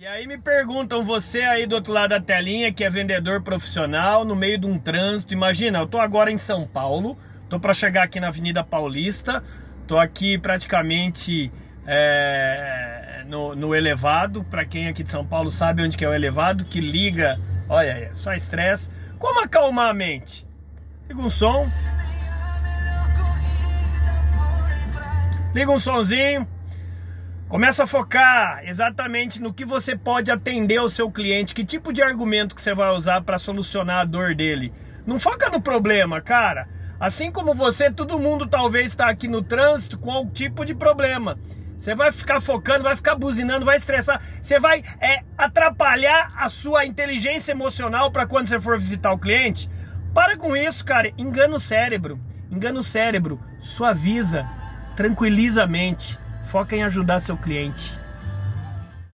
E aí me perguntam, você aí do outro lado da telinha, que é vendedor profissional, no meio de um trânsito, imagina, eu tô agora em São Paulo, tô para chegar aqui na Avenida Paulista, tô aqui praticamente é, no, no elevado, para quem aqui de São Paulo sabe onde que é o elevado, que liga, olha aí, só estresse. Como acalmar a mente? Liga um som. Liga um sonzinho. Começa a focar exatamente no que você pode atender ao seu cliente, que tipo de argumento que você vai usar para solucionar a dor dele. Não foca no problema, cara. Assim como você, todo mundo talvez está aqui no trânsito com algum tipo de problema. Você vai ficar focando, vai ficar buzinando, vai estressar. Você vai é, atrapalhar a sua inteligência emocional para quando você for visitar o cliente. Para com isso, cara. Engana o cérebro. Engana o cérebro. Suaviza. Tranquiliza a mente. Foca em ajudar seu cliente.